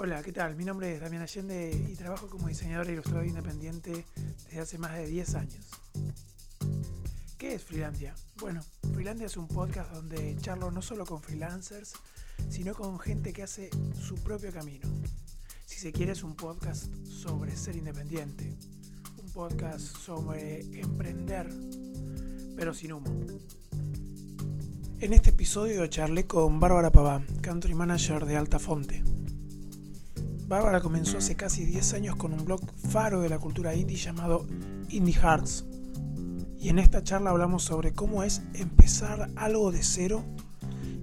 Hola, ¿qué tal? Mi nombre es Damián Allende y trabajo como diseñador e ilustrador independiente desde hace más de 10 años. ¿Qué es Freelandia? Bueno, Freelandia es un podcast donde charlo no solo con freelancers, sino con gente que hace su propio camino. Si se quiere es un podcast sobre ser independiente, un podcast sobre emprender, pero sin humo. En este episodio charlé con Bárbara Paván, country manager de Altafonte. Bárbara comenzó hace casi 10 años con un blog faro de la cultura indie llamado Indie Hearts. Y en esta charla hablamos sobre cómo es empezar algo de cero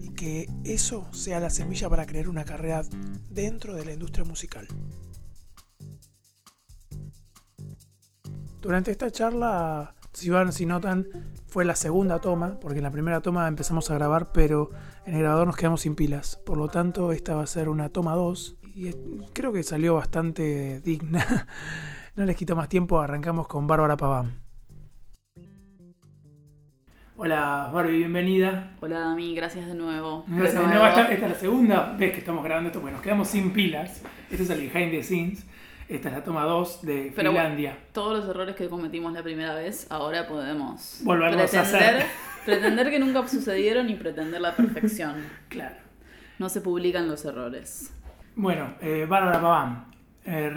y que eso sea la semilla para crear una carrera dentro de la industria musical. Durante esta charla, si van, si notan, fue la segunda toma, porque en la primera toma empezamos a grabar, pero en el grabador nos quedamos sin pilas. Por lo tanto, esta va a ser una toma 2 y creo que salió bastante digna. no les quito más tiempo, arrancamos con Bárbara Paván. Hola Barbie, bienvenida. Hola Dami, gracias de nuevo. Gracias de nuevo. Esta, es la segunda vez que estamos grabando esto, bueno, nos quedamos sin pilas. Este es el behind the scenes. Esta es la toma 2 de Finlandia. todos los errores que cometimos la primera vez, ahora podemos Volverlos pretender, a hacer. pretender que nunca sucedieron y pretender la perfección. claro. No se publican los errores. Bueno, eh, Bárbara Paván, eh,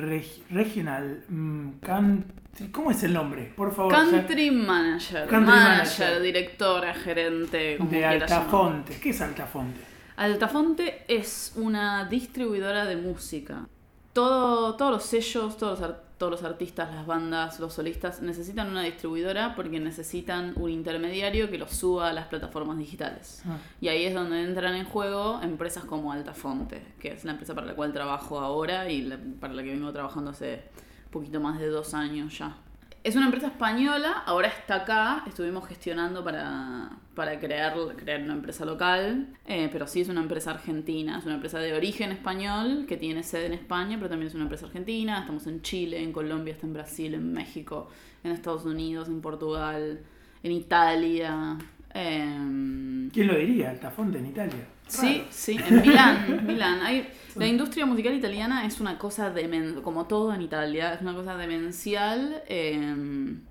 Regional mm, Country, ¿cómo es el nombre? Por favor. Country Manager. Country manager, directora, gerente. Como de Altafonte. ¿Qué es Altafonte? Altafonte es una distribuidora de música. Todo, todos los sellos, todos los todos los artistas, las bandas, los solistas necesitan una distribuidora porque necesitan un intermediario que los suba a las plataformas digitales. Ah. Y ahí es donde entran en juego empresas como Altafonte, que es la empresa para la cual trabajo ahora y para la que vengo trabajando hace poquito más de dos años ya. Es una empresa española, ahora está acá, estuvimos gestionando para, para crear, crear una empresa local, eh, pero sí es una empresa argentina, es una empresa de origen español que tiene sede en España, pero también es una empresa argentina, estamos en Chile, en Colombia, está en Brasil, en México, en Estados Unidos, en Portugal, en Italia. Em, ¿Quién lo diría? Altafonte en Italia. Sí, sí, en Milán. Milán. Hay, la industria musical italiana es una cosa demencial, como todo en Italia, es una cosa demencial. Em,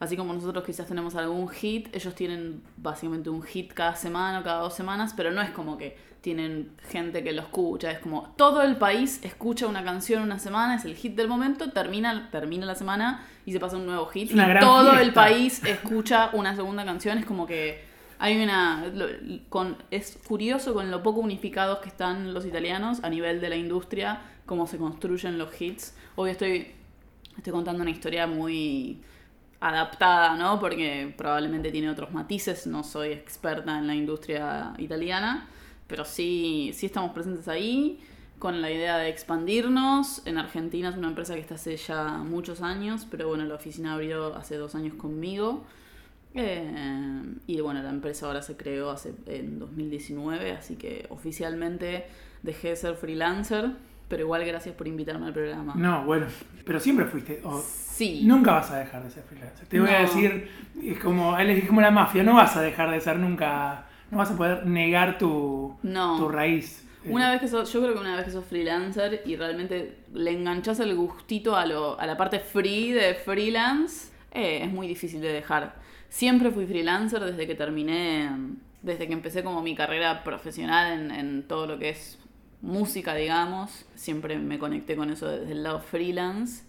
así como nosotros quizás tenemos algún hit, ellos tienen básicamente un hit cada semana o cada dos semanas, pero no es como que tienen gente que lo escucha, es como todo el país escucha una canción una semana, es el hit del momento, termina, termina la semana y se pasa un nuevo hit. y todo el país escucha una segunda canción, es como que hay una. Con, es curioso con lo poco unificados que están los italianos a nivel de la industria, cómo se construyen los hits. Hoy estoy, estoy contando una historia muy adaptada, ¿no? Porque probablemente tiene otros matices, no soy experta en la industria italiana, pero sí, sí estamos presentes ahí con la idea de expandirnos. En Argentina es una empresa que está hace ya muchos años, pero bueno, la oficina abrió hace dos años conmigo. Eh, y bueno, la empresa ahora se creó hace, en 2019, así que oficialmente dejé de ser freelancer, pero igual gracias por invitarme al programa. No, bueno, pero siempre fuiste. sí. Nunca vas a dejar de ser freelancer. Te voy a decir, es como, es como la mafia, no vas a dejar de ser nunca, no vas a poder negar tu, tu raíz. Una vez que sos, yo creo que una vez que sos freelancer y realmente le enganchas el gustito a, lo, a la parte free de freelance, eh, es muy difícil de dejar. Siempre fui freelancer desde que terminé, desde que empecé como mi carrera profesional en, todo lo que es música, digamos. Siempre me conecté con eso desde el lado freelance.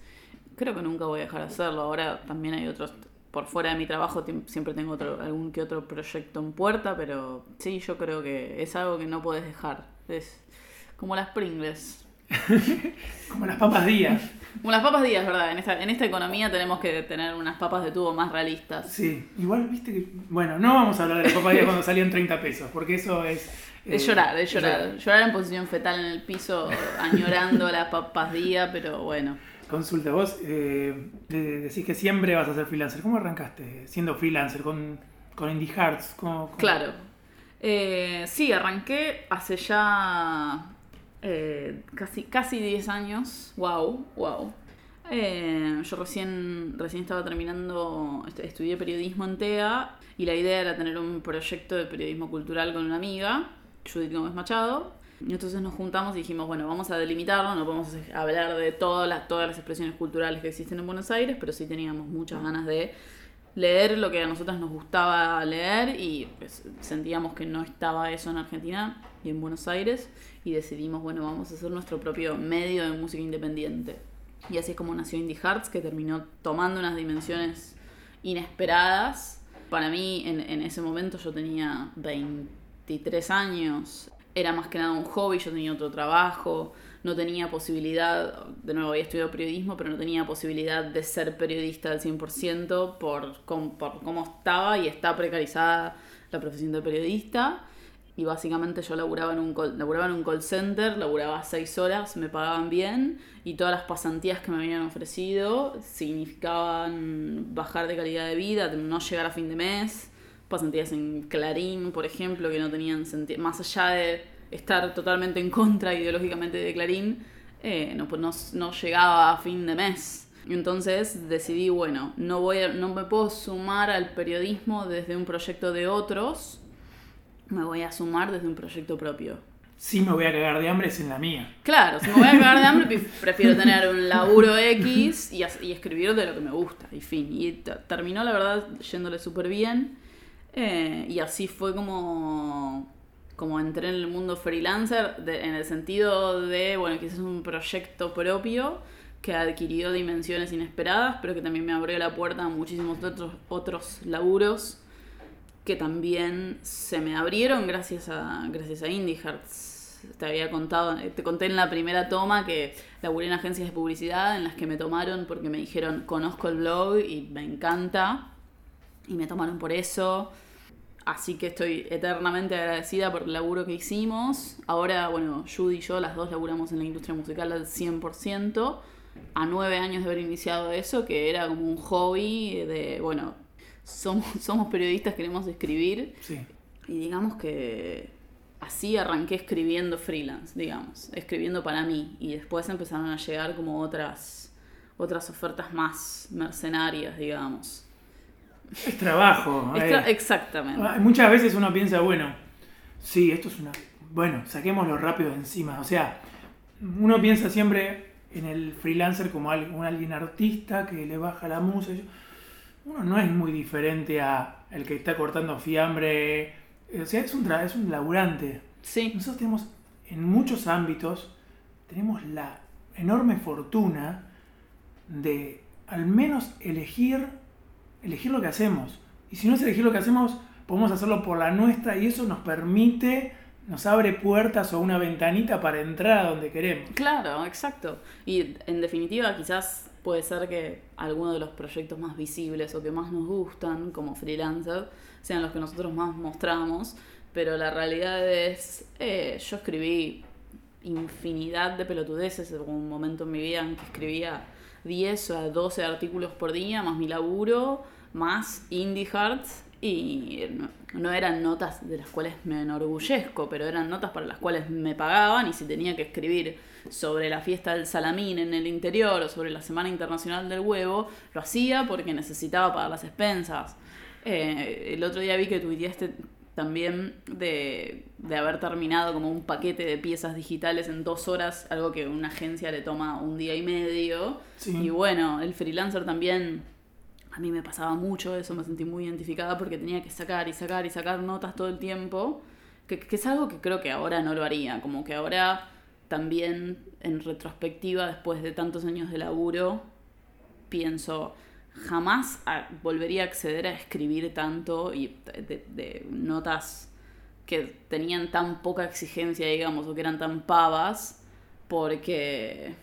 Creo que nunca voy a dejar de hacerlo. Ahora también hay otros, por fuera de mi trabajo siempre tengo otro, algún que otro proyecto en puerta, pero sí, yo creo que es algo que no puedes dejar. Es como las Pringles. Como las papas días. Como las papas días, ¿verdad? En esta, en esta economía tenemos que tener unas papas de tubo más realistas. Sí, igual, viste que. Bueno, no vamos a hablar de las papas días cuando salían 30 pesos, porque eso es. es eh, llorar, es llorar. Llorar en posición fetal en el piso, añorando las papas días, pero bueno. Consulta, vos eh, decís que siempre vas a ser freelancer. ¿Cómo arrancaste siendo freelancer con, con Indie Hearts? Claro. Eh, sí, arranqué hace ya eh, casi, casi 10 años. Wow, wow. Eh, yo recién, recién estaba terminando, estudié periodismo en TEA y la idea era tener un proyecto de periodismo cultural con una amiga, Judith Gómez Machado. Entonces nos juntamos y dijimos, bueno, vamos a delimitarlo, no podemos hablar de todas todas las expresiones culturales que existen en Buenos Aires, pero sí teníamos muchas ganas de leer lo que a nosotras nos gustaba leer y pues, sentíamos que no estaba eso en Argentina y en Buenos Aires y decidimos, bueno, vamos a hacer nuestro propio medio de música independiente. Y así es como nació Indie Hearts, que terminó tomando unas dimensiones inesperadas. Para mí, en, en ese momento yo tenía 23 años, era más que nada un hobby, yo tenía otro trabajo, no tenía posibilidad, de nuevo había estudiado periodismo, pero no tenía posibilidad de ser periodista al 100% por, por cómo estaba y está precarizada la profesión de periodista. Y básicamente yo laburaba en un call, laburaba en un call center, laburaba seis horas, me pagaban bien y todas las pasantías que me habían ofrecido significaban bajar de calidad de vida, no llegar a fin de mes pasantías en Clarín, por ejemplo, que no tenían sentido, más allá de estar totalmente en contra ideológicamente de Clarín, eh, no, pues no, llegaba a fin de mes. Entonces decidí, bueno, no, voy no me puedo sumar al periodismo desde un proyecto de otros, me voy a sumar desde un proyecto propio. Si me voy a cagar de hambre es en la mía. Claro, si me voy a cagar de hambre prefiero tener un laburo X y, y escribir de lo que me gusta, y fin. Y terminó la verdad yéndole súper bien. Eh, y así fue como, como entré en el mundo freelancer, en el sentido de, bueno, que es un proyecto propio que ha adquirido dimensiones inesperadas, pero que también me abrió la puerta a muchísimos otros, otros laburos que también se me abrieron gracias a, gracias a Indie Hearts. Te había contado, te conté en la primera toma que laburé en agencias de publicidad en las que me tomaron porque me dijeron conozco el blog y me encanta y me tomaron por eso. Así que estoy eternamente agradecida por el laburo que hicimos. Ahora, bueno, Judy y yo, las dos laburamos en la industria musical al 100%. A nueve años de haber iniciado eso, que era como un hobby de, bueno, somos, somos periodistas, queremos escribir. Sí. Y digamos que así arranqué escribiendo freelance, digamos, escribiendo para mí. Y después empezaron a llegar como otras, otras ofertas más mercenarias, digamos. Es trabajo. Eh. exactamente. Ah, muchas veces uno piensa, bueno, sí, esto es una... Bueno, saquémoslo rápido de encima. O sea, uno piensa siempre en el freelancer como alguien, alguien artista que le baja la música. Uno no es muy diferente a el que está cortando fiambre. O sea, es un, es un laburante. Sí. Nosotros tenemos, en muchos ámbitos, tenemos la enorme fortuna de al menos elegir elegir lo que hacemos. Y si no es elegir lo que hacemos, podemos hacerlo por la nuestra y eso nos permite, nos abre puertas o una ventanita para entrar a donde queremos. Claro, exacto. Y en definitiva quizás puede ser que algunos de los proyectos más visibles o que más nos gustan como freelancer sean los que nosotros más mostramos, pero la realidad es, eh, yo escribí infinidad de pelotudeces, en un momento en mi vida en que escribía 10 a 12 artículos por día, más mi laburo, más Indie Hearts. Y no, eran notas de las cuales me enorgullezco, pero eran notas para las cuales me pagaban y si tenía que escribir sobre la fiesta del salamín en el interior o sobre la Semana Internacional del Huevo, lo hacía porque necesitaba pagar las expensas. Eh, el otro día vi que tuiteaste también de, de, haber terminado como un paquete de piezas digitales en dos horas, algo que una agencia le toma un día y medio. Y bueno, el freelancer también, a mí me pasaba mucho eso, me sentí muy identificada porque tenía que sacar y sacar y sacar notas todo el tiempo, que, que es algo que creo que ahora no lo haría, como que ahora también en retrospectiva, después de tantos años de laburo, pienso jamás volvería a acceder a escribir tanto y de, notas que tenían tan poca exigencia, digamos, o que eran tan pavas, porque...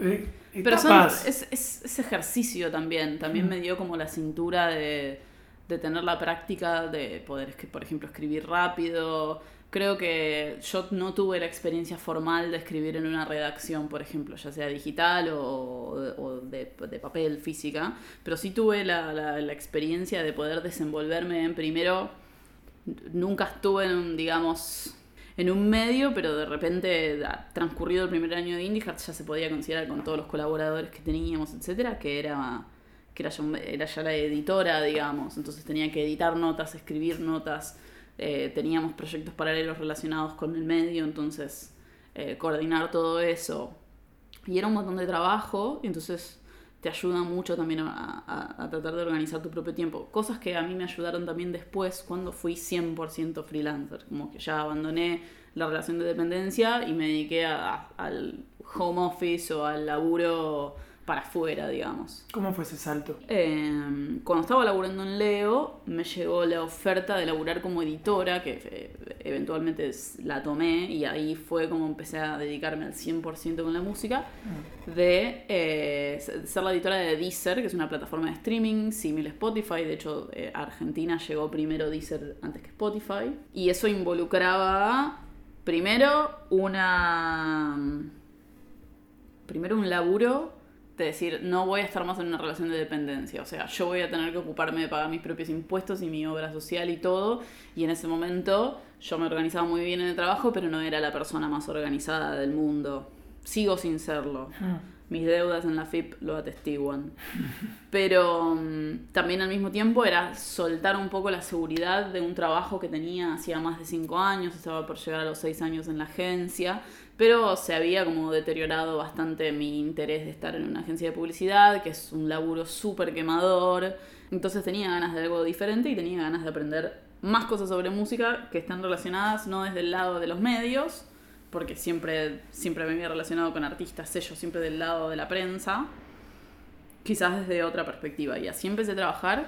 Eh, Pero son, es, es, ejercicio también, también mm. me dio como la cintura de, de tener la práctica de poder, por ejemplo, escribir rápido, creo que yo no tuve la experiencia formal de escribir en una redacción, por ejemplo, ya sea digital o, de, papel, física, pero sí tuve la, la, experiencia de poder desenvolverme en primero, nunca estuve en un, digamos, en un medio, pero de repente, transcurrido el primer año de IndieHeart, ya se podía considerar con todos los colaboradores que teníamos, etcétera, que era que era ya, era ya la editora, digamos, entonces tenía que editar notas, escribir notas, eh, teníamos proyectos paralelos relacionados con el medio, entonces eh, coordinar todo eso. Y era un montón de trabajo, entonces te ayuda mucho también a, a, tratar de organizar tu propio tiempo. Cosas que a mí me ayudaron también después cuando fui 100% freelancer, como que ya abandoné la relación de dependencia y me dediqué al home office o al laburo para afuera, digamos. ¿Cómo fue ese salto? Em, cuando estaba laburando en Leo, me llegó la oferta de laburar como editora, que eh, eventualmente la tomé, y ahí fue como empecé a dedicarme al 100% con la música, ah. de eh, ser la editora de Deezer, que es una plataforma de streaming similar a Spotify, de hecho eh, Argentina llegó primero Deezer antes que Spotify, y eso involucraba primero una... Primero un laburo de decir, no voy a estar más en una relación de dependencia. O sea, yo voy a tener que ocuparme de pagar mis propios impuestos y mi obra social y todo. Y en ese momento yo me organizaba muy bien en el trabajo, pero no era la persona más organizada del mundo. Sigo sin serlo. Ah. Mis deudas en la FIP lo atestiguan. Pero mm, también al mismo tiempo era soltar un poco la seguridad de un trabajo que tenía hacía más de cinco años, estaba por llegar a los seis años en la agencia, pero se había como deteriorado bastante mi interés de estar en una agencia de publicidad, que es un laburo súper quemador. Entonces tenía ganas de algo diferente y tenía ganas de aprender más cosas sobre música que están relacionadas no desde el lado de los medios, porque siempre, siempre me había relacionado con artistas, sellos, siempre del lado de la prensa, quizás desde otra perspectiva. Y así empecé a trabajar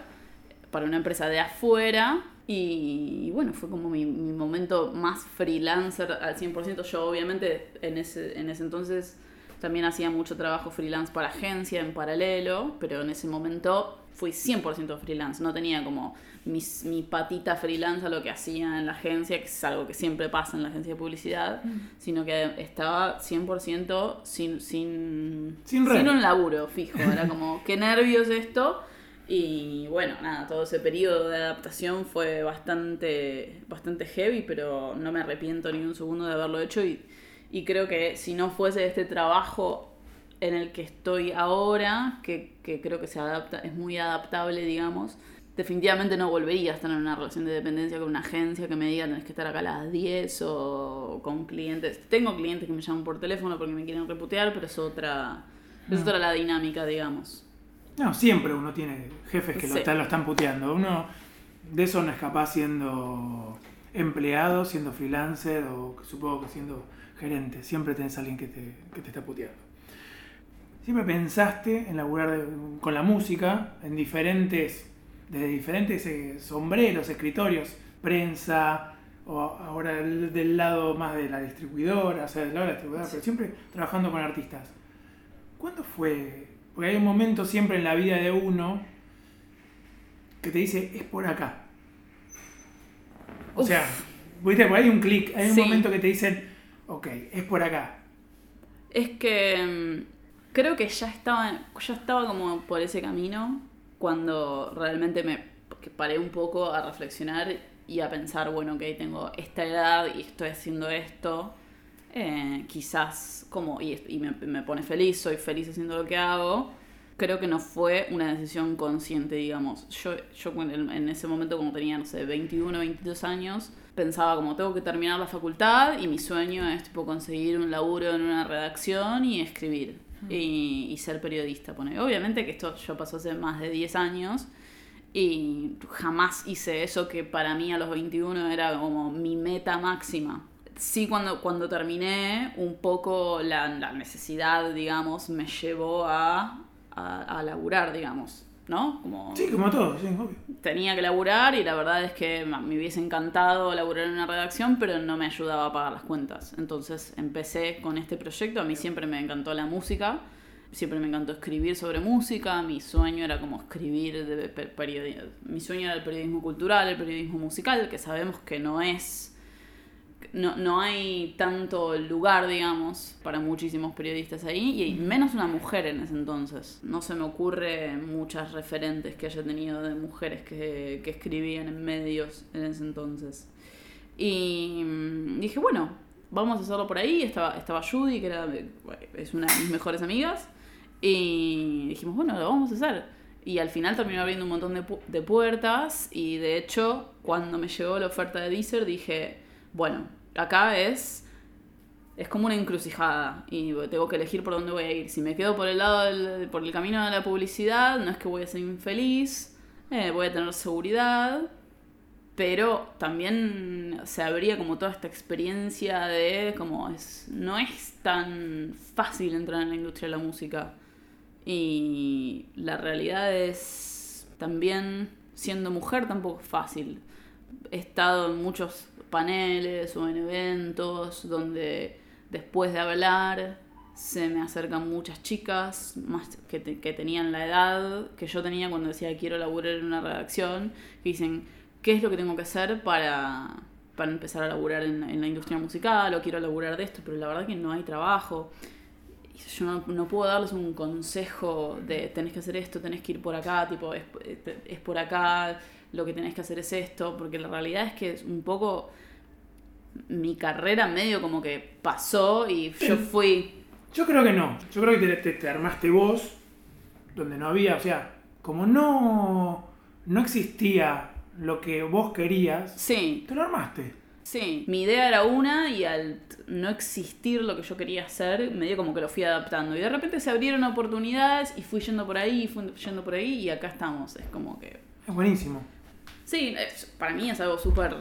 para una empresa de afuera y, bueno, fue como mi, momento más freelancer al 100%. Yo obviamente en ese, en ese entonces también hacía mucho trabajo freelance para agencia en paralelo, pero en ese momento fui 100% freelance. No tenía como mi patita freelance a lo que hacía en la agencia, que es algo que siempre pasa en la agencia de publicidad, mm. sino que estaba 100% sin, sin, sin, sin un laburo fijo. Era como, qué nervios esto y bueno, nada, todo ese periodo de adaptación fue bastante, bastante heavy, pero no me arrepiento ni un segundo de haberlo hecho y, y creo que si no fuese este trabajo en el que estoy ahora, que, que, creo que se adapta, es muy adaptable, digamos, definitivamente no volvería a estar en una relación de dependencia con una agencia que me diga tenés que estar acá a las 10 o con clientes. Tengo clientes que me llaman por teléfono porque me quieren reputear, pero es otra, es otra la dinámica, digamos. No, siempre uno tiene jefes que lo, están, lo están puteando. Uno de eso no es capaz siendo empleado, siendo freelancer o supongo que siendo gerente. Siempre tenés a alguien que te, que te está puteando. Siempre pensaste en laburar con la música en diferentes, desde diferentes eh, sombreros, escritorios, prensa, o ahora del lado más de la distribuidora, o sea, del lado de la distribuidora, pero siempre trabajando con artistas. ¿Cuándo fue porque hay un momento siempre en la vida de uno que te dice, es por acá. O sea, ¿viste? hay un clic, hay un momento que te dicen, ok, es por acá. Es que mm, creo que ya estaba, ya estaba como por ese camino cuando realmente me paré un poco a reflexionar y a pensar, bueno, ok, tengo esta edad y estoy haciendo esto eh, quizás como, y, me, pone feliz, soy feliz haciendo lo que hago, creo que no fue una decisión consciente, digamos. Yo, yo en, ese momento, como tenía, no sé, 21, 22 años, pensaba como tengo que terminar la facultad y mi sueño es tipo conseguir un laburo en una redacción y escribir y, ser periodista. Pone. Obviamente que esto yo pasó hace más de 10 años y jamás hice eso que para mí a los 21 era como mi meta máxima sí cuando, cuando terminé, un poco la, necesidad, digamos, me llevó a, a, laburar, digamos. ¿no? Como, sí, como todo, sí, obvio. Tenía que laburar y la verdad es que me hubiese encantado laburar en una redacción, pero no me ayudaba a pagar las cuentas. Entonces empecé con este proyecto. A mí siempre me encantó la música, siempre me encantó escribir sobre música. Mi sueño era como escribir de periodismo. Mi sueño era el periodismo cultural, el periodismo musical, que sabemos que no es no, no hay tanto lugar, digamos, para muchísimos periodistas ahí, y menos una mujer en ese entonces. No se me ocurre muchas referentes que haya tenido de mujeres que, que escribían en medios en ese entonces. Y mm, dije, bueno, vamos a hacerlo por ahí. Estaba, estaba Judy, que era, es una de mis mejores amigas, y dijimos, bueno, lo vamos a hacer. Y al final terminó abriendo un montón de, pu- de puertas y de hecho cuando me llegó la oferta de Deezer dije, bueno, acá es es como una encrucijada y tengo que elegir por dónde voy a ir. Si me quedo por el lado del, por el camino de la publicidad, no es que voy a ser infeliz, eh, voy a tener seguridad, pero también se abría como toda esta experiencia de como es no es tan fácil entrar en la industria de la música y la realidad es también siendo mujer tampoco es fácil he estado en muchos paneles o en eventos donde después de hablar se me acercan muchas chicas más que, te- que tenían la edad que yo tenía cuando decía quiero laburar en una redacción que dicen qué es lo que tengo que hacer para, para empezar a laburar en, en la industria musical o quiero laburar de esto pero la verdad que no hay trabajo yo no, no puedo darles un consejo de tenés que hacer esto, tenés que ir por acá, tipo, es, es por acá, lo que tenés que hacer es esto, porque la realidad es que es un poco mi carrera medio como que pasó y yo fui... Yo creo que no. Yo creo que te, te- te armaste vos donde no había, o sea, como no, no existía lo que vos querías, Sí, te lo armaste. sí, mi idea era una y al no existir lo que yo quería hacer, medio como que lo fui adaptando. Y de repente se abrieron oportunidades y fui yendo por ahí, y fui yendo por ahí y acá estamos. Es como que Es buenísimo. Sí, para mí es algo súper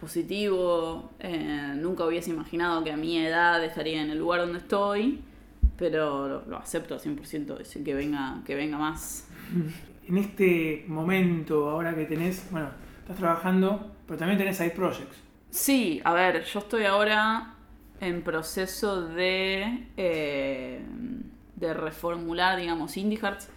positivo. eh, nunca hubiese imaginado que a mi edad estaría en el lugar donde estoy, pero lo, lo acepto al 100%, es que venga, que venga más. En este momento, ahora que tenés, bueno, estás trabajando, pero también tenés side projects. Sí, a ver, yo estoy ahora en proceso de, eh, de reformular, digamos, Indie Hearts.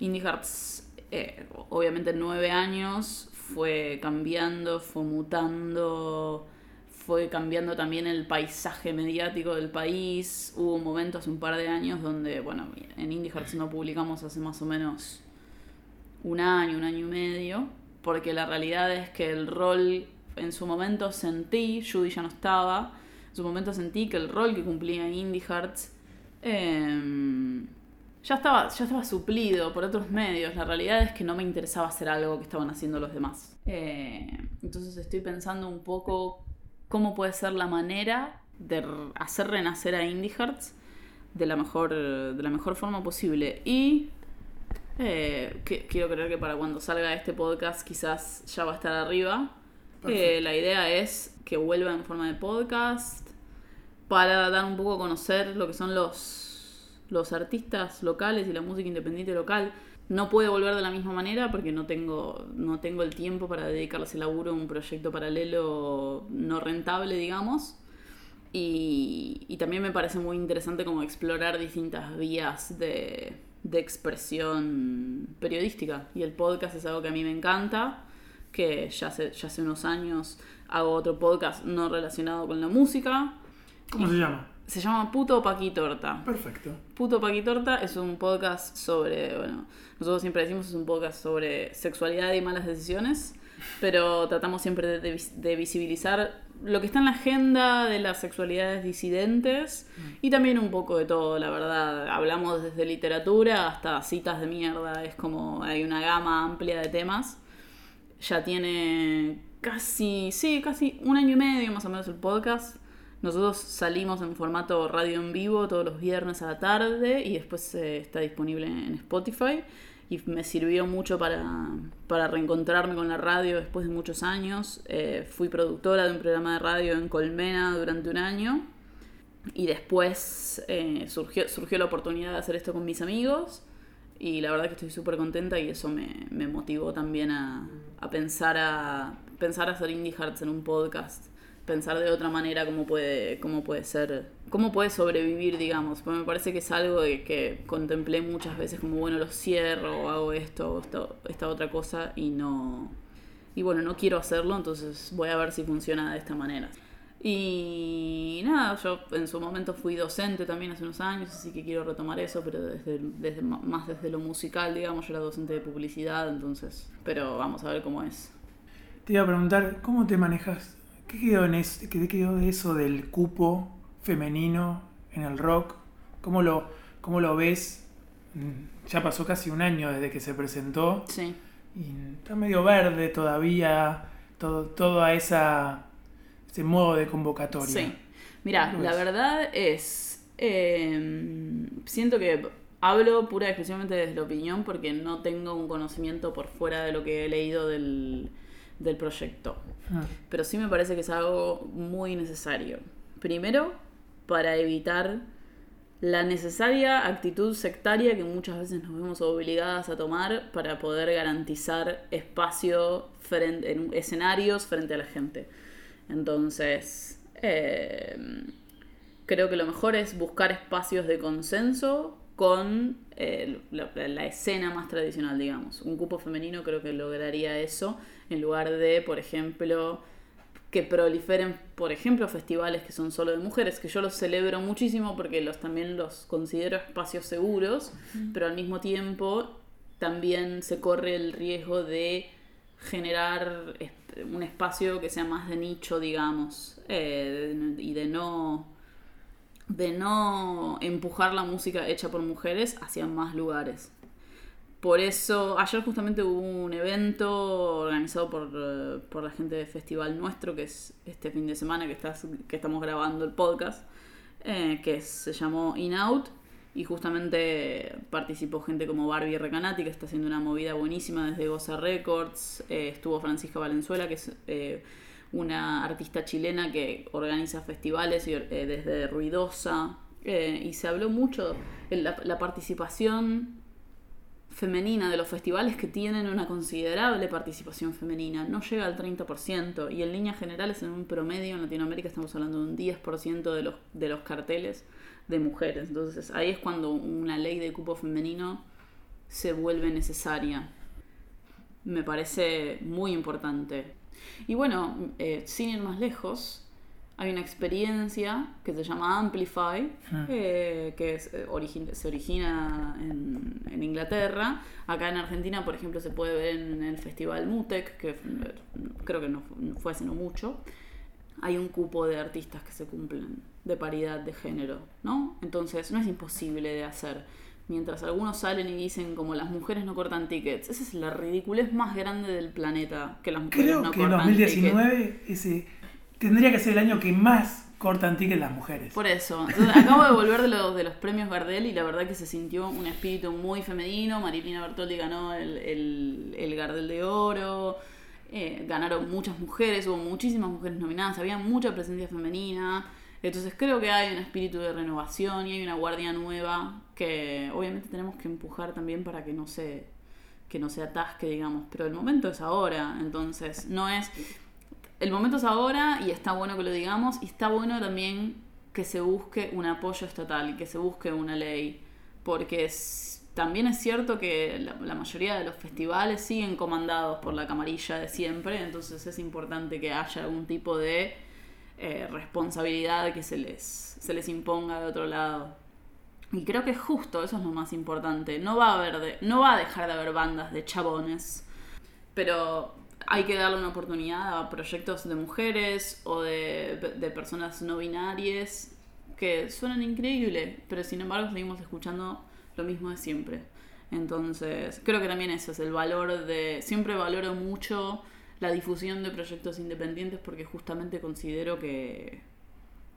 Indie Hearts, eh, obviamente en nueve años, fue cambiando, fue mutando, fue cambiando también el paisaje mediático del país. Hubo un momento hace un par de años donde, bueno, en Indie Hearts no publicamos hace más o menos un año, un año y medio, porque la realidad es que el rol en su momento sentí, Judy ya no estaba, en su momento sentí que el rol que cumplía Indie Hearts em, ya, estaba, ya estaba suplido por otros medios. La realidad es que no me interesaba hacer algo que estaban haciendo los demás. Eh, entonces estoy pensando un poco cómo puede ser la manera de hacer renacer a Indie Hearts de la mejor, de la mejor forma posible. Y eh, que- quiero creer que para cuando salga este podcast quizás ya va a estar arriba. Eh, la idea es que vuelva en forma de podcast para dar un poco a conocer lo que son los, los artistas locales y la música independiente local. No puede volver de la misma manera porque no tengo, no tengo el tiempo para dedicarle ese laburo a un proyecto paralelo no rentable, digamos. Y, y también me parece muy interesante como explorar distintas vías de, de expresión periodística. Y el podcast es algo que a mí me encanta, que ya hace, ya hace unos años hago otro podcast no relacionado con la música. ¿Cómo se llama? Se llama Puto Paquitorta. Perfecto. Puto Paquitorta es un podcast sobre, bueno, nosotros siempre decimos es un podcast sobre sexualidad y malas decisiones, pero tratamos siempre de, de de visibilizar lo que está en la agenda de las sexualidades disidentes y también un poco de todo, la verdad. Hablamos desde literatura hasta citas de mierda, es como hay una gama amplia de temas. Ya tiene casi, sí, casi un año y medio más o menos el podcast. Nosotros salimos en formato radio en vivo todos los viernes a la tarde y después eh, está disponible en Spotify. Y me sirvió mucho para, para reencontrarme con la radio después de muchos años. Eh, fui productora de un programa de radio en Colmena durante un año. Y después eh, surgió, surgió la oportunidad de hacer esto con mis amigos. Y la verdad que estoy súper contenta y eso me, me motivó también a, a pensar a pensar hacer Indie Hearts en un podcast. Pensar de otra manera cómo puede, cómo puede ser, cómo puede sobrevivir, digamos. Porque me parece que es algo que contemplé muchas veces como, bueno, lo cierro, o hago esto, o esta otra cosa, y no. Y bueno, no quiero hacerlo, entonces voy a ver si funciona de esta manera. Y nada, yo en su momento fui docente también hace unos años, así que quiero retomar eso, pero desde más desde lo musical, digamos, yo era docente de publicidad, entonces, pero vamos a ver cómo es. Te iba a preguntar, ¿cómo te manejas? ¿Qué quedó, en es- qué quedó de eso del cupo femenino en el rock? ¿Cómo lo, cómo lo ves mm, ya pasó casi un año desde que se presentó Sí. y está medio verde todavía todo, toda esa ese modo de convocatoria. Sí. Mira, la verdad es. eh, siento que hablo pura y exclusivamente desde la opinión porque no tengo un conocimiento por fuera de lo que he leído del, del proyecto. Ah, Pero sí me parece que es algo muy necesario. Primero, para evitar la necesaria actitud sectaria que muchas veces nos vemos obligadas a tomar para poder garantizar espacio frente, en escenarios frente a la gente. Entonces, eh, creo que lo mejor es buscar espacios de consenso con eh, la, la escena más tradicional, digamos. Un cupo femenino creo que lograría eso en lugar de, por ejemplo, que proliferen, por ejemplo, festivales que son solo de mujeres, que yo los celebro muchísimo porque los también los considero espacios seguros, pero al mismo tiempo también se corre el riesgo de generar un espacio que sea más de nicho, digamos, eh, y de no de no empujar la música hecha por mujeres hacia más lugares. Por eso, ayer justamente hubo un evento organizado por, eh, por la gente de Festival Nuestro, que es este fin de semana que, estás, que estamos grabando el podcast, eh, que se llamó In Out. Y justamente participó gente como Barbie Recanati, que está haciendo una movida buenísima desde Goza Records. eh, estuvo Francisca Valenzuela, que es eh, una artista chilena que organiza festivales eh, desde Ruidosa. eh, y se habló mucho de la, la participación femenina de los festivales que tienen una considerable participación femenina. No llega al 30% y en líneas generales en un promedio en Latinoamérica estamos hablando de un 10% de los, de los carteles de mujeres. Entonces ahí es cuando una ley de cupo femenino se vuelve necesaria. Me parece muy importante. Y bueno, eh, sin ir más lejos, hay una experiencia que se llama Amplify, Ah. eh, que es, eh, origi- se origina en, en Inglaterra. Acá en Argentina, por ejemplo, se puede ver en el Festival Mutec, que f- creo que no fu- fue hace no mucho. Hay un cupo de artistas que se cumplen de paridad de género, ¿no? Entonces no es imposible de hacer. Mientras algunos salen y dicen como las mujeres no cortan tickets, esa es la ridiculez más grande del planeta, que las mujeres Creo no que cortan tickets. 2019 ese tendría que ser el año que más cortan tickets las mujeres. Por eso. Entonces, acabo de volver de los, de los premios Gardel y la verdad que se sintió un espíritu muy femenino. Marilina Bertoldi ganó el, el, el Gardel de Oro. eh, ganaron muchas mujeres, hubo muchísimas mujeres nominadas, había mucha presencia femenina. Entonces creo que hay un espíritu de renovación y hay una guardia nueva que obviamente tenemos que empujar también para que no se que no se atasque, digamos, pero el momento es ahora, entonces no es el momento es ahora y está bueno que lo digamos y está bueno también que se busque un apoyo estatal y que se busque una ley porque también es cierto que la, la mayoría de los festivales siguen comandados por la camarilla de siempre entonces es importante que haya algún tipo de eh, responsabilidad que se les, se les imponga de otro lado y creo que es justo, eso es lo más importante. No va a haber de- no va a dejar de haber bandas de chabones, pero hay que darle una oportunidad a proyectos de mujeres o de, de personas no binarias que suenan increíble, pero sin embargo seguimos escuchando lo mismo de siempre. Entonces, creo que también eso es el valor de. Siempre valoro mucho la difusión de proyectos independientes porque justamente considero que,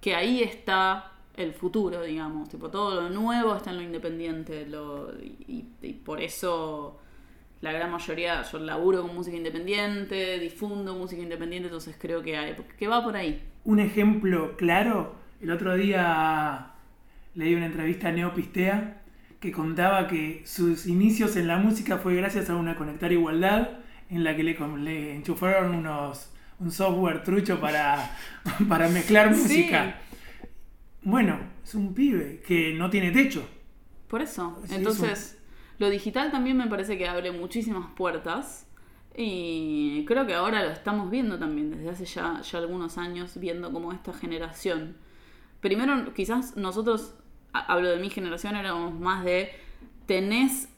que ahí está el futuro, digamos. Tipo, todo lo nuevo está en lo independiente. Lo, y, y por eso la gran mayoría, yo laburo con música independiente, difundo música independiente, entonces creo que, hay, que va por ahí. Un ejemplo claro, el otro día leí una entrevista a Neopistea que contaba que sus inicios en la música fue gracias a una Conectar Igualdad en la que le, enchufaron unos, un software trucho para, para mezclar Sí. Bueno, es un pibe que no tiene techo. Por eso. Sí, Entonces, lo digital también me parece que abre muchísimas puertas. Y creo que ahora lo estamos viendo también, desde hace ya, ya algunos años, viendo como esta generación. Primero, quizás nosotros, ha- hablo de mi generación, éramos más de tenés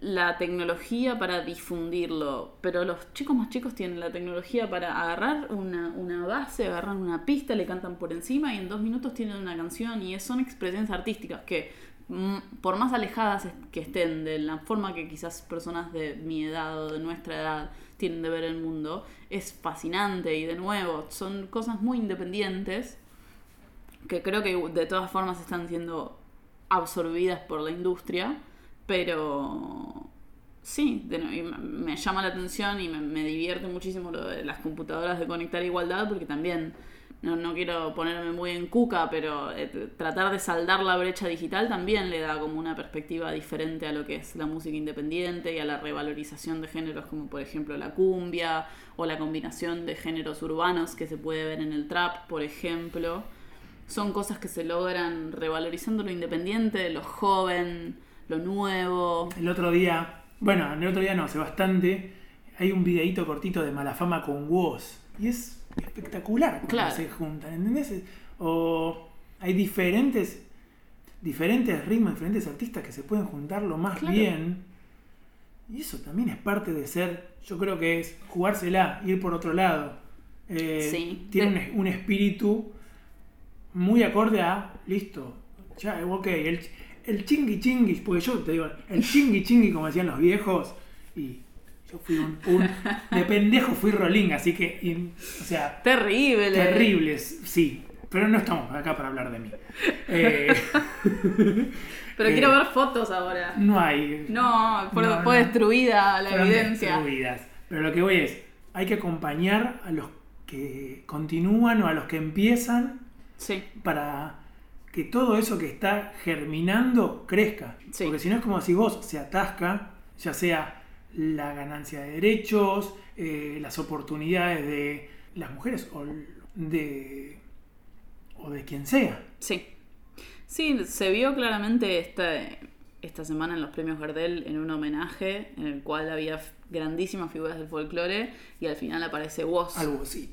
la tecnología para difundirlo, pero los chicos más chicos tienen la tecnología para agarrar una, una, base, agarrar una pista, le cantan por encima y en dos minutos tienen una canción y son expresiones artísticas que mm, por más alejadas que estén de la forma que quizás personas de mi edad o de nuestra edad tienen de ver el mundo, es fascinante y de nuevo son cosas muy independientes que creo que de todas formas están siendo absorbidas por la industria pero sí, me llama la atención y me, divierte muchísimo lo de las computadoras de conectar igualdad porque también no, quiero ponerme muy en cuca, pero eh, tratar de saldar la brecha digital también le da como una perspectiva diferente a lo que es la música independiente y a la revalorización de géneros como por ejemplo la cumbia o la combinación de géneros urbanos que se puede ver en el trap, por ejemplo. Son cosas que se logran revalorizando lo independiente, lo joven, lo nuevo. El otro día, bueno, el otro día no, hace bastante, hay un videíto cortito de Malafama con Woz. Y es espectacular cuando se juntan, ¿entendés? O hay diferentes, diferentes ritmos, diferentes artistas que se pueden juntar lo más bien. Y eso también es parte de ser, yo creo que es jugársela, ir por otro lado. Eh, sí. Tiene un, espíritu muy acorde a, listo, ya, ok, el, el chingui chingui, porque yo te digo, el chingui chingui, como decían los viejos, y yo fui un, de pendejo fui rolling, así que, o sea... Terrible. Terribles, sí. Pero no estamos acá para hablar de mí. Eh, pero quiero eh, ver fotos ahora. No hay. No, fue, destruida la evidencia. Destruidas. Pero lo que voy es, hay que acompañar a los que continúan o a los que empiezan sí. para que todo eso que está germinando crezca. Porque si no es como si vos se atasca, ya sea la ganancia de derechos, eh, las oportunidades de las mujeres o de, o de quien sea. Sí. Sí, se vio claramente esta, esta semana en los premios Gardel en un homenaje en el cual había grandísimas figuras del folclore y al final aparece vos. Algo sí.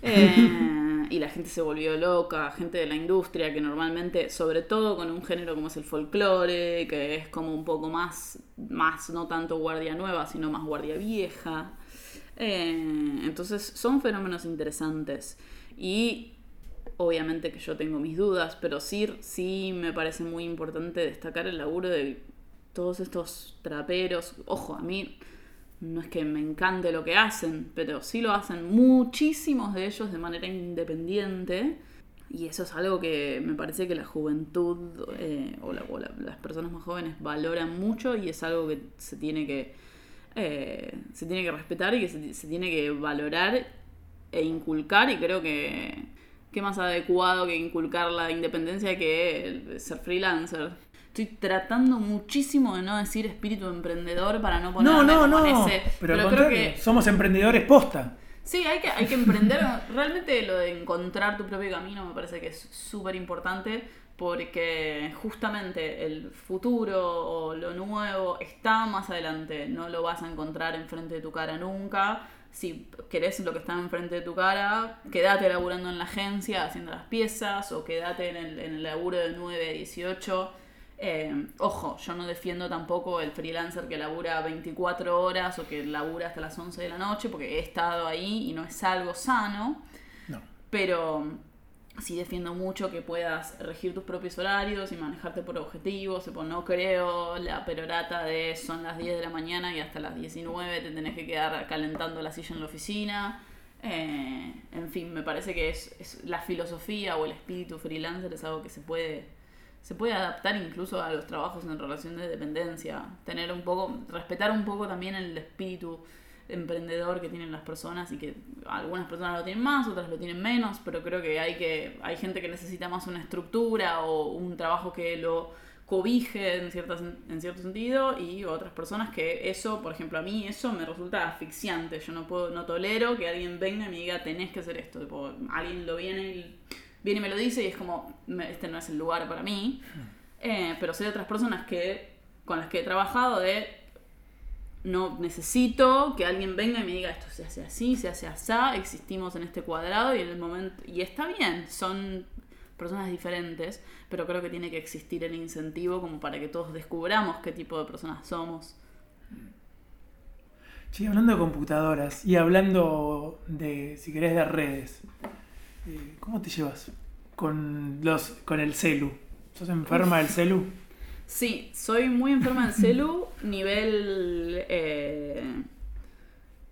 Eh, y la gente se volvió loca, gente de la industria que normalmente, sobre todo con un género como es el folclore, que es como un poco más, más no tanto guardia nueva, sino más guardia vieja. Eh, entonces son fenómenos interesantes. Y obviamente que yo tengo mis dudas, pero sí, sí me parece muy importante destacar el laburo de todos estos traperos. Ojo, a mí no es que me encante lo que hacen, pero sí lo hacen muchísimos de ellos de manera independiente. Y eso es algo que me parece que la juventud eh, o, las personas más jóvenes valoran mucho y es algo que se tiene que, eh, se tiene que respetar y que se, se, tiene que valorar e inculcar. Y creo que qué más adecuado que inculcar la independencia que ser freelancer. Estoy tratando muchísimo de no decir espíritu emprendedor para no ponerme no, no, no. Pero, creo que somos emprendedores posta. Sí, hay que, hay que emprender. Realmente lo de encontrar tu propio camino me parece que es súper importante porque justamente el futuro o lo nuevo está más adelante. No lo vas a encontrar enfrente de tu cara nunca. Si querés lo que está enfrente de tu cara, quédate laburando en la agencia haciendo las piezas o quédate en el, en el laburo de 9 a 18 eh, ojo, yo no defiendo tampoco el freelancer que labura 24 horas o que labura hasta las 11 de la noche, porque he estado ahí y no es algo sano. No. Pero sí defiendo mucho que puedas regir tus propios horarios y manejarte por objetivos. no creo la perorata de son las 10 de la mañana y hasta las 19 te tenés que quedar calentando la silla en la oficina. Eh, en fin, me parece que es, es la filosofía o el espíritu freelancer es algo que se puede se puede adaptar incluso a los trabajos en relación de dependencia, tener un poco, respetar un poco también el espíritu emprendedor que tienen las personas y que algunas personas lo tienen más, otras lo tienen menos, pero creo que hay que hay gente que necesita más una estructura o un trabajo que lo cobije en, ciertas, en cierto sentido y otras personas que eso, por ejemplo, a mí eso me resulta asfixiante. Yo no puedo no tolero que alguien venga y me diga, "Tenés que hacer esto." alguien lo viene y viene y me lo dice y es como, este no es el lugar para mí. Eh, pero soy otras personas que, con las que he trabajado de, no necesito que alguien venga y me diga esto se hace así, se hace así, existimos en este cuadrado y en el momento, y está bien, son personas diferentes, pero creo que tiene que existir el incentivo como para que todos descubramos qué tipo de personas somos. Sí, hablando de computadoras y hablando de, si querés, de redes, eh, ¿cómo te llevas con, los, con el celu? ¿Sos enferma del celu? Sí, soy muy enferma del celu, nivel... Eh,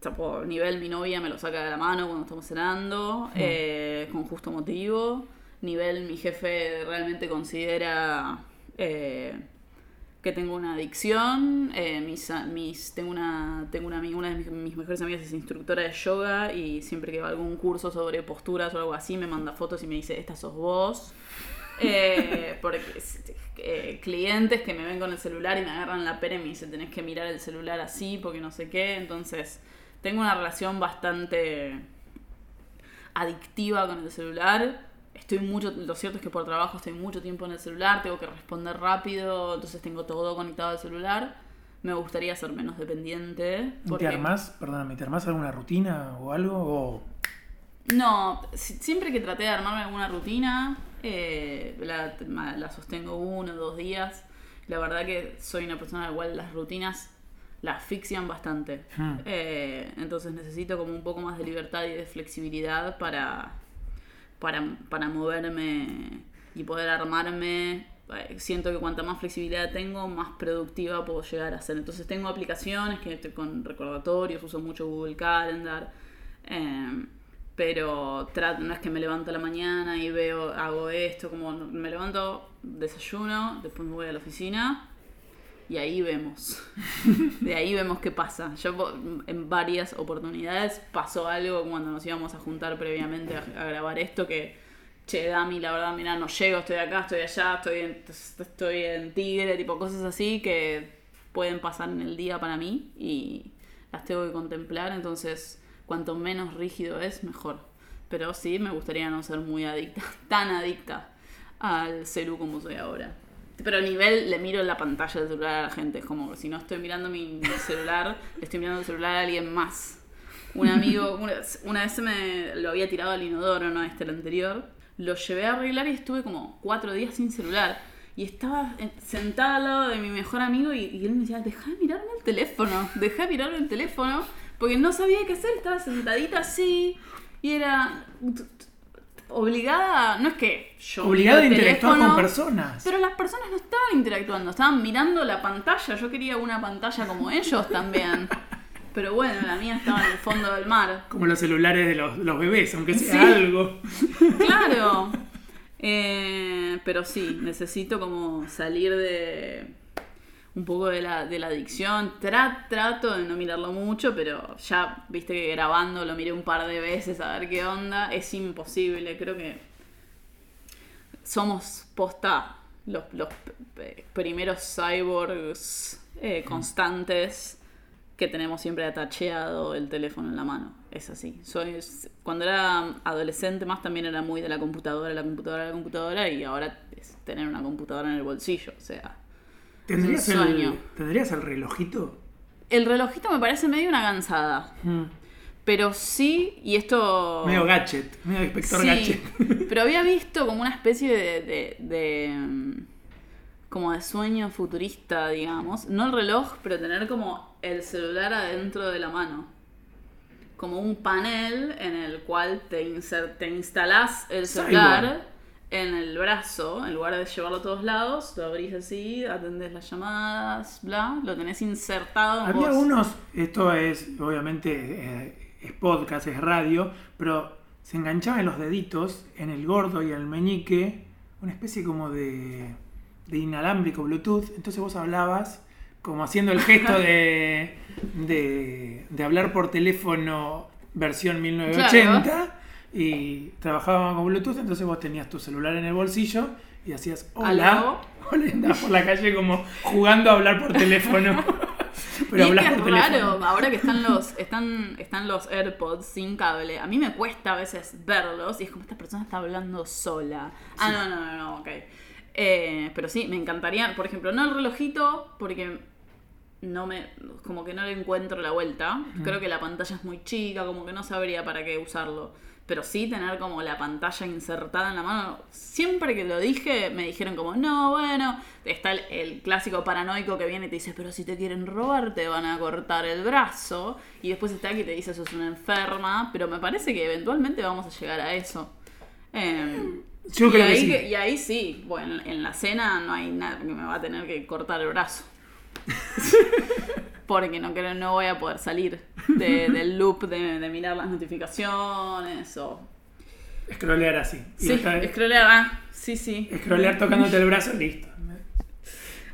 tipo, nivel mi novia me lo saca de la mano cuando estamos cenando, eh, con justo motivo. Nivel mi jefe realmente considera eh, que tengo una adicción. Eh, mis, mis, tengo una, tengo una, una de mis, mis, mejores amigas es instructora de yoga y siempre que va a algún curso sobre posturas o algo así me manda fotos y me dice, esta sos vos. Eh, porque eh, clientes que me ven con el celular y me agarran la pera y me dicen tenés que mirar el celular así porque no sé qué. Entonces tengo una relación bastante adictiva con el celular. Estoy mucho, lo cierto es que por trabajo estoy mucho tiempo en el celular, tengo que responder rápido, entonces tengo todo conectado al celular. Me gustaría ser menos dependiente. Porque... ¿Te armás, perdóname, ¿te armás alguna rutina o algo? O... No, siempre que traté de armarme alguna rutina, eh, la, la, sostengo uno o dos días. La verdad que soy una persona a la cual las rutinas la asfixian bastante. Hmm. Eh, entonces necesito como un poco más de libertad y de flexibilidad para, para, para moverme y poder armarme. Eh, siento que cuanta más flexibilidad tengo, más productiva puedo llegar a ser. Entonces tengo aplicaciones que estoy con recordatorios, uso mucho Google Calendar. Eh, pero trato, no es que me levanto a la mañana y veo, hago esto, como me levanto, desayuno, después me voy a la oficina y ahí vemos. De ahí vemos qué pasa. Yo en varias oportunidades pasó algo cuando nos íbamos a juntar previamente a, grabar esto que, che, Dami, la verdad, mira, no llego, estoy acá, estoy allá, estoy en, estoy en Tigre, tipo cosas así que pueden pasar en el día para mí y las tengo que contemplar, entonces cuanto menos rígido es, mejor. Pero sí, me gustaría no ser muy adicta, tan adicta al celu como soy ahora. Pero a nivel le miro la pantalla del celular a la gente. Es como si no estoy mirando mi celular, le estoy mirando el celular a alguien más. Un amigo, una, vez me lo había tirado al inodoro, no este, el anterior. Lo llevé a arreglar y estuve como cuatro días sin celular. Y estaba sentada al lado de mi mejor amigo y, y él me decía, deja de mirarme el teléfono, deja de mirarme el teléfono. Porque no sabía qué hacer, estaba sentadita así. Y era, obligada, no es que yo... Obligada a interactuar con personas. Pero las personas no estaban interactuando, estaban mirando la pantalla. Yo quería una pantalla como ellos también. Pero bueno, la mía estaba en el fondo del mar. Como los celulares de los, los bebés, aunque sea algo. Claro. Eh, pero sí, necesito como salir de un poco de la, de la adicción. trato de no mirarlo mucho, pero ya viste que grabando lo miré un par de veces a ver qué onda. Es imposible, creo que somos posta los, los primeros cyborgs eh, constantes que tenemos siempre atacheado el teléfono en la mano. Es así. Soy, cuando era adolescente más también era muy de la computadora, la computadora, la computadora y ahora es tener una computadora en el bolsillo. O sea, ¿Tendrías, el, ¿Tendrías el relojito? El relojito me parece medio una gansada. Mm. Pero sí, y esto. Medio gadget, medio inspector gadget. Pero había visto como una especie de, de, como de sueño futurista, digamos. No el reloj, pero tener como el celular adentro de la mano. Como un panel en el cual te, insert, te instalás el celular en el brazo, en lugar de llevarlo a todos lados, lo abrís así, atendés las llamadas, bla, lo tenés insertado en Había unos, esto es, obviamente, eh, es podcast, es radio, pero se enganchaban los deditos en el gordo y el meñique, una especie como de, de inalámbrico Bluetooth, entonces vos hablabas como haciendo el gesto de, de, de hablar por teléfono versión 1980 y trabajábamos con Bluetooth, entonces vos tenías tu celular en el bolsillo y hacías hola, hola andabas por la calle como jugando a hablar por teléfono. Pero y es que es raro, ahora que están los, están, están los AirPods sin cable, a mí me cuesta a veces verlos y es como esta persona está hablando sola. Ah, no, no, no, no, ok. Eh, pero sí, me encantaría, por ejemplo, no el relojito, porque no me como que no le encuentro la vuelta. Creo que la pantalla es muy chica, como que no sabría para qué usarlo. Pero sí tener como la pantalla insertada en la mano. Siempre que lo dije, me dijeron como, no, bueno, está el, clásico paranoico que viene y te dice, pero si te quieren robar te van a cortar el brazo. Y después está que te dice, sos una enferma, pero me parece que eventualmente vamos a llegar a eso. Em, Yo y, creo ahí, que sí. y ahí sí, bueno, en la cena no hay nada que me va a tener que cortar el brazo. Porque no creo, no voy a poder salir de- del loop de, de mirar las notificaciones o. Scrollear así. Y Sí, scrollear, ah, sí, sí. Scrollear tocándote el brazo, listo.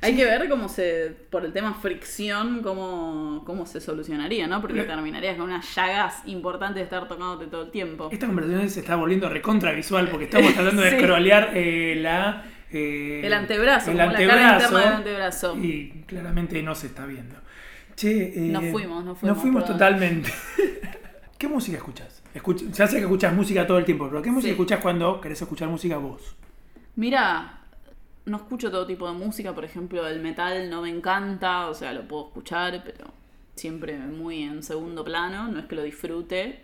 Hay que ver cómo se, por el tema fricción, cómo, cómo se solucionaría, ¿no? Porque terminarías con unas llagas importantes de estar tocándote todo el tiempo. Esta conversación se está volviendo recontra visual porque estamos tratando de Sí. scrollear eh, la. eh, El antebrazo, el como la cara interna del antebrazo. Y claramente no se está viendo. Che, eh, Nos fuimos, nos fuimos, Nos fuimos perdón. totalmente. ¿Qué música escuchas? Escuch- ya sé que escuchas música todo el tiempo, pero ¿qué música Sí. escuchas cuando querés escuchar música vos? Mira, no escucho todo tipo de música, por ejemplo, el metal no me encanta, o sea, lo puedo escuchar, pero siempre muy en segundo plano, no es que lo disfrute.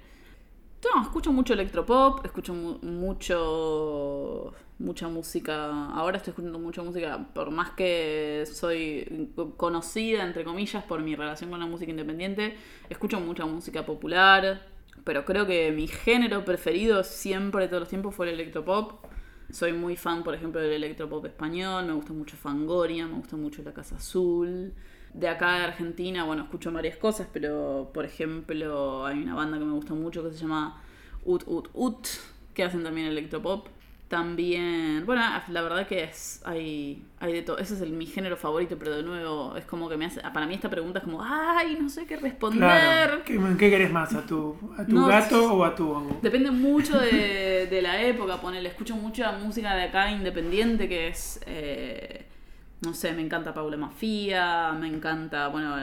No, escucho mucho electropop, escucho mu- mucho mucha música. Ahora estoy escuchando mucha música, por más que soy conocida, entre comillas, por mi relación con la música independiente, escucho mucha música popular, pero creo que mi género preferido siempre, todos los tiempos, fue el electropop. Soy muy fan, por ejemplo, del electropop español, me gusta mucho Fangoria, me gusta mucho La Casa Azul. De acá de Argentina, bueno, escucho varias cosas, pero por ejemplo, hay una banda que me gusta mucho que se llama Ut Ut Ut, que hacen también electropop. También, bueno, la verdad que es, hay, hay de todo. Ese es el, mi género favorito, pero de nuevo, es como que me hace, para mí esta pregunta es como, ay, no sé qué responder. Claro. ¿Qué, qué querés más? ¿A tu, a tu No, gato o a tu.? Depende mucho de, de la época, ponele. Escucho mucha música de acá independiente que es. eh, no sé, me encanta Paula Mafia, me encanta. Bueno,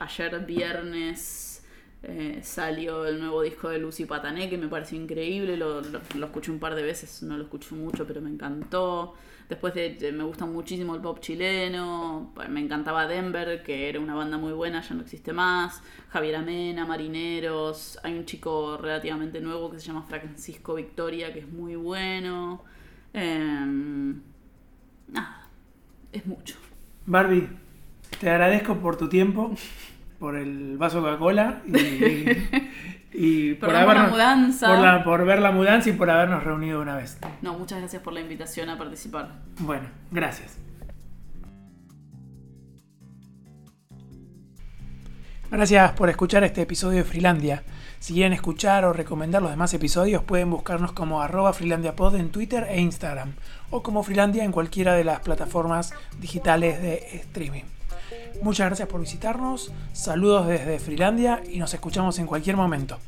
ayer viernes eh, salió el nuevo disco de Lucy Patané que me pareció increíble. Lo, lo- lo escuché un par de veces, no lo escucho mucho, pero me encantó. Después de, de- me gusta muchísimo el pop chileno. Me encantaba Denver, que era una banda muy buena, ya no existe más. Javier Amena, Marineros. Hay un chico relativamente nuevo que se llama Francisco Victoria, que es muy bueno. Em, nada, es mucho. Barbie, te agradezco por tu tiempo, por el vaso de Coca-Cola y, y por, por la habernos- mudanza. Por, la- por ver la mudanza y por habernos reunido una vez. No, muchas gracias por la invitación a participar. Bueno, gracias. Gracias por escuchar este episodio de Freelandia. Si quieren escuchar o recomendar los demás episodios, pueden buscarnos como arroba freelandiapod en Twitter e Instagram, o como Freelandia en cualquiera de las plataformas digitales de streaming. Muchas gracias por visitarnos, saludos desde Freelandia y nos escuchamos en cualquier momento.